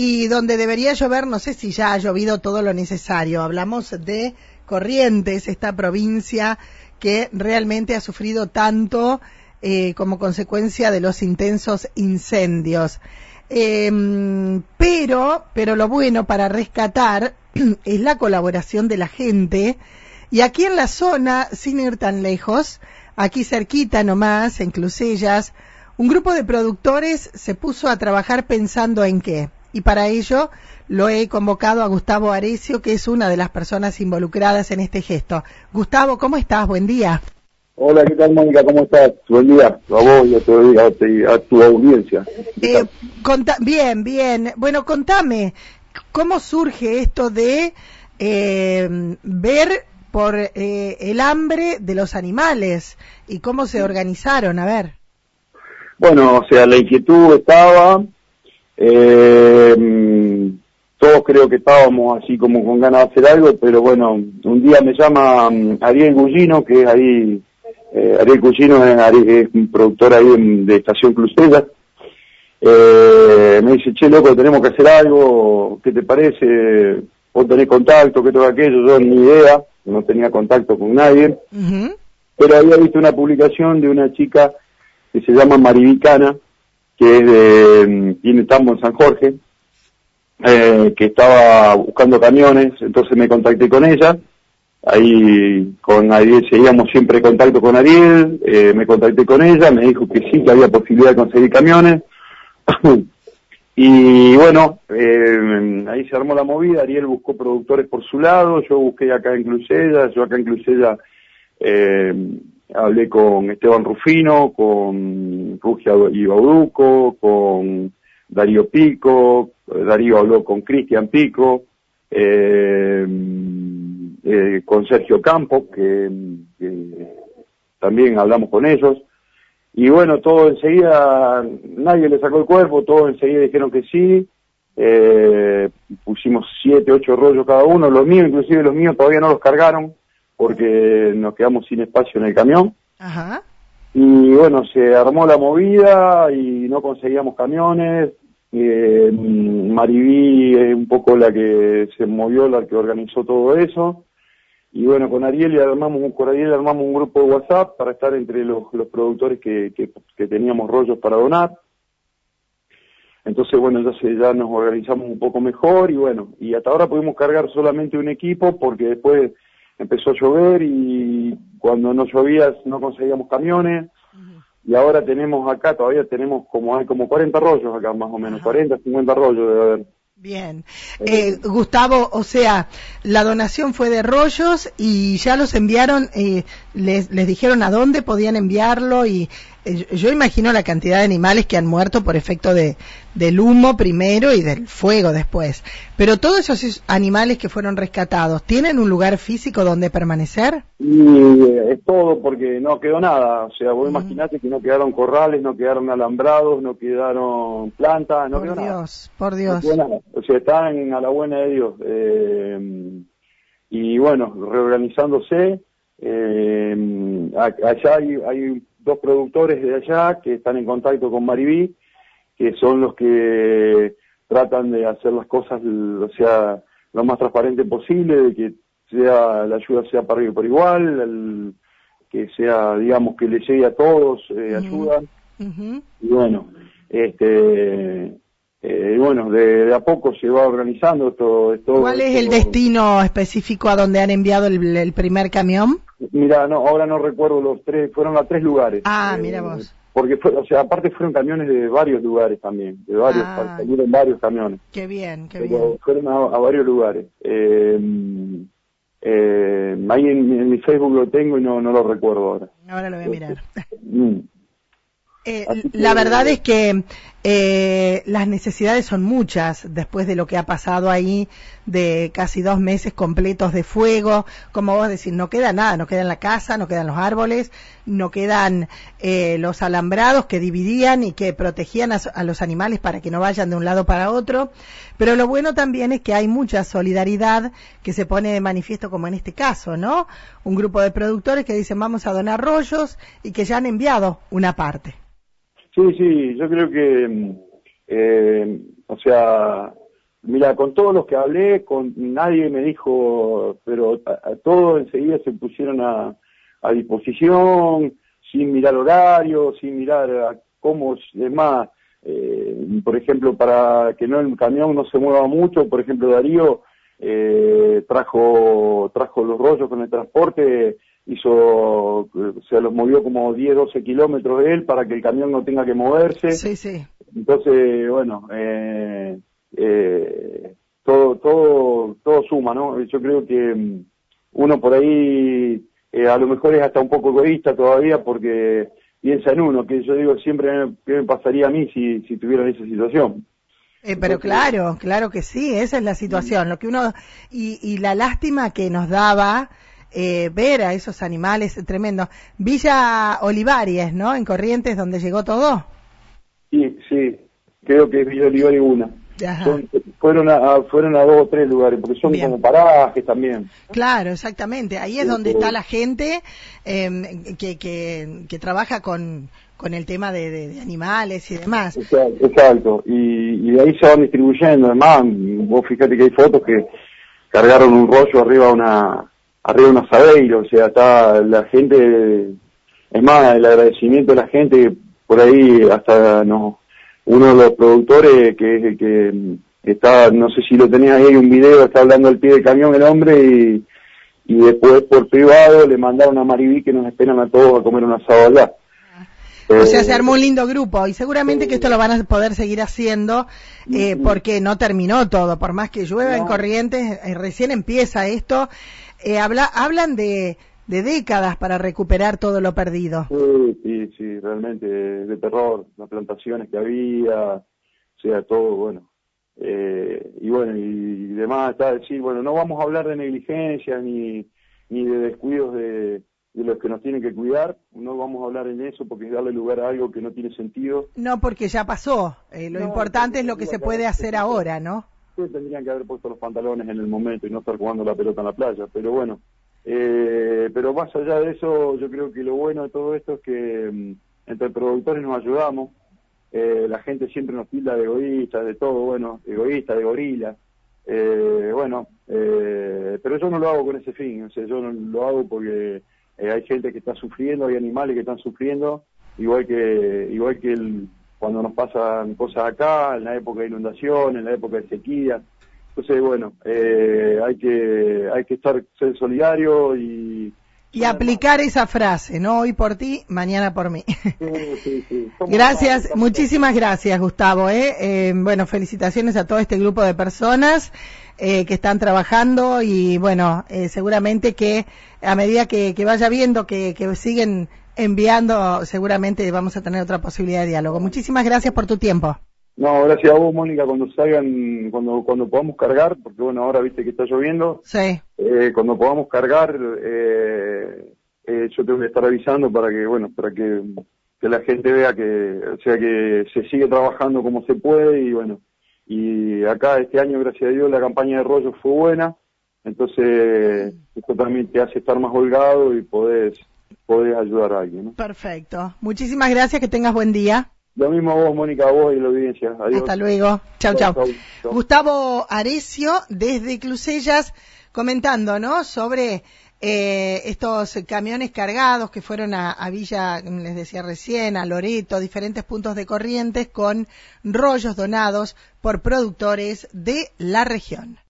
y donde debería llover, no sé si ya ha llovido todo lo necesario. Hablamos de Corrientes, esta provincia que realmente ha sufrido tanto eh, como consecuencia de los intensos incendios. Em, pero, pero lo bueno para rescatar es la colaboración de la gente. Y aquí en la zona, sin ir tan lejos, aquí cerquita nomás, en Clusellas, un grupo de productores se puso a trabajar pensando en qué. Y para ello lo he convocado a Gustavo Arecio, que es una de las personas involucradas en este gesto. Gustavo, ¿cómo estás? Buen día. Hola, ¿qué tal, Mónica? ¿Cómo estás? Buen día a vos y a tu, a tu audiencia. Eh, bien, bien. Bueno, contame, ¿cómo surge esto de eh, ver por eh, el hambre de los animales y cómo se organizaron? A ver. Bueno, o sea, la inquietud estaba, todos creo que estábamos así como con ganas de hacer algo, pero bueno, un día me llama mm, Ariel Gullino, que es ahí eh, Ariel Cuchino es, un productor ahí de Estación Clusella. Eh, me dice, che, loco, tenemos que hacer algo, ¿qué te parece? Vos tenés contacto, que todo aquello, yo ni idea, no tenía contacto con nadie. Pero había visto una publicación de una chica que se llama Marivicana, que es de, tiene tambo en San Jorge, eh, que estaba buscando camiones, entonces me contacté con ella Ahí con Ariel seguíamos siempre contacto con Ariel, eh, me contacté con ella, me dijo que sí, que había posibilidad de conseguir camiones. y bueno, eh, ahí se armó la movida, Ariel buscó productores por su lado, yo busqué acá en Clusella, yo acá en Clusella eh, hablé con Esteban Rufino, con Rugia Ibauduco, con Darío Pico, Darío habló con Cristian Pico, eh, eh, con Sergio Campos, que, también hablamos con ellos. Y bueno, todo enseguida, nadie le sacó el cuerpo, todos enseguida dijeron que sí. Eh, pusimos siete, ocho rollos cada uno, los míos, inclusive los míos todavía no los cargaron porque nos quedamos sin espacio en el camión. Y bueno, se armó la movida y no conseguíamos camiones. Eh, Mariví es un poco la que se movió, la que organizó todo eso. Y bueno, con Ariel armamos, con Ariel armamos un grupo de WhatsApp para estar entre los, productores que, que, teníamos rollos para donar. Entonces, bueno, ya, ya nos organizamos un poco mejor y bueno, y hasta ahora pudimos cargar solamente un equipo porque después empezó a llover y cuando no llovía no conseguíamos camiones y ahora tenemos acá, todavía tenemos como, hay como 40 rollos acá más o menos, 40, 50 rollos debe haber. Bien. Eh, Gustavo, o sea, la donación fue de rollos y ya los enviaron, eh, les, les dijeron a dónde podían enviarlo y eh, yo imagino la cantidad de animales que han muerto por efecto de, del humo primero y del fuego después. Pero todos esos animales que fueron rescatados, ¿tienen un lugar físico donde permanecer? Y eh, es todo porque no quedó nada. O sea, vos imaginate que no quedaron corrales, no quedaron alambrados, no quedaron plantas, no por quedó Dios, Por Dios, O sea, están a la buena de Dios. Eh, y bueno, reorganizándose. Eh, allá hay, hay dos productores de allá que están en contacto con Maribí, que son los que tratan de hacer las cosas, o sea, lo más transparente posible, de que sea la ayuda sea para por igual, que sea, digamos, que le llegue a todos eh, ayuda. Y bueno, este, eh, bueno, de, a poco se va organizando todo. esto ¿Cuál es el destino específico a donde han enviado el primer camión? Mira, no, ahora no recuerdo los tres, fueron a tres lugares. Ah, eh, mira vos. Porque, fue, o sea, aparte fueron camiones de varios lugares también, de varios, ah, salieron varios camiones. Qué bien, qué Pero bien. Fueron a, varios lugares. Eh, eh, ahí en, mi Facebook lo tengo y no, no lo recuerdo ahora. Ahora lo voy a mirar. Mm. Eh, la verdad es que eh, las necesidades son muchas después de lo que ha pasado ahí de casi dos meses completos de fuego. Como vos decís, no queda nada, no queda en la casa, no quedan los árboles, no quedan eh, los alambrados que dividían y que protegían a, a, los animales para que no vayan de un lado para otro. Pero lo bueno también es que hay mucha solidaridad que se pone de manifiesto como en este caso, ¿no? Un grupo de productores que dicen vamos a donar rollos y que ya han enviado una parte. Sí, sí, yo creo que, mm, eh, o sea, mira, con todos los que hablé, con nadie me dijo, pero todos enseguida se pusieron a, a disposición, sin mirar horario, sin mirar a cómo, es eh, por ejemplo, para que no el camión no se mueva mucho, por ejemplo, Darío eh, trajo trajo los rollos con el transporte, hizo, se los movió como 10, 12 kilómetros de él para que el camión no tenga que moverse. Sí, sí. Entonces, bueno, eh, eh, todo, todo, todo suma, ¿no? Yo creo que mm, uno por ahí eh, a lo mejor es hasta un poco egoísta todavía porque piensa en uno, que yo digo siempre qué me pasaría a mí si, si tuviera esa situación. Eh, pero claro, claro que sí, esa es la situación. Lo que uno y, y la lástima que nos daba eh, ver a esos animales tremendos. Villa Olivares, ¿no? En Corrientes, donde llegó todo. Sí, sí, creo que es Villa Olivares una fueron, a, fueron a dos o tres lugares, porque son como parajes también. Claro, exactamente. Ahí es donde está la gente em, que, que, que, trabaja con, con el tema de, animales y demás. Exacto, Y, y, de ahí se van distribuyendo. Además, vos fíjate que hay fotos que cargaron un rollo arriba una arriba un asadeiro, o sea, está la gente, es más, el agradecimiento de la gente, por ahí hasta nos uno de los productores que, que, está, no sé si lo tenías ahí, un video, está hablando al pie del camión el hombre y, y después por privado le mandaron a Maribí que nos esperan a todos a comer un asado. O sea, se armó un lindo grupo y seguramente que esto lo van a poder seguir haciendo eh, porque no terminó todo, por más que llueva en Corrientes, eh, recién empieza esto. Eh, habla, hablan de, de décadas para recuperar todo lo perdido. Sí, sí, sí, realmente de terror, las plantaciones que había, o sea, todo, bueno. Eh, y bueno, y, demás está decir, bueno, no vamos a hablar de negligencia ni, ni de descuidos de, de los que nos tienen que cuidar, no vamos a hablar en eso porque es darle lugar a algo que no tiene sentido. No, porque ya pasó, eh, lo importante es lo que se puede hacer ahora, ¿no? Sí, tendrían que haber puesto los pantalones en el momento y no estar jugando la pelota en la playa, pero bueno, eh, pero más allá de eso, yo creo que lo bueno de todo esto es que mm, entre productores nos ayudamos. Eh, la gente siempre nos tilda de egoístas, de todo, bueno, egoísta, de gorila. Eh, bueno, eh, pero yo no lo hago con ese fin, o sea, yo no lo hago porque eh, hay gente que está sufriendo, hay animales que están sufriendo, igual que igual que el, cuando nos pasan cosas acá, en la época de inundación, en la época de sequía. Entonces, bueno, eh, hay que hay que estar ser solidario y y aplicar esa frase, no hoy por ti, mañana por mí. gracias, muchísimas gracias, Gustavo. ¿eh? ¿eh? bueno, felicitaciones a todo este grupo de personas eh, que están trabajando y bueno, eh, seguramente que a medida que, que vaya viendo que, que siguen enviando, seguramente vamos a tener otra posibilidad de diálogo. Muchísimas gracias por tu tiempo. No, gracias a vos, Mónica, cuando salgan, cuando cuando podamos cargar, porque bueno, ahora viste que está lloviendo. Sí. Eh, cuando podamos cargar, eh, eh, yo tengo que estar avisando para que, bueno, para que, que la gente vea que, o sea, que se sigue trabajando como se puede y bueno, y acá este año, gracias a Dios, la campaña de rollo fue buena, entonces esto también te hace estar más holgado y podés, podés ayudar a alguien. ¿no? Perfecto. Muchísimas gracias, que tengas buen día. Lo mismo a vos, Mónica, a vos y la audiencia. Adiós. Hasta luego. Chau, chau. Gustavo Arecio, desde Clusellas, comentando, ¿no? Sobre eh, estos camiones cargados que fueron a, a, Villa, les decía recién, a Loreto, diferentes puntos de corrientes con rollos donados por productores de la región.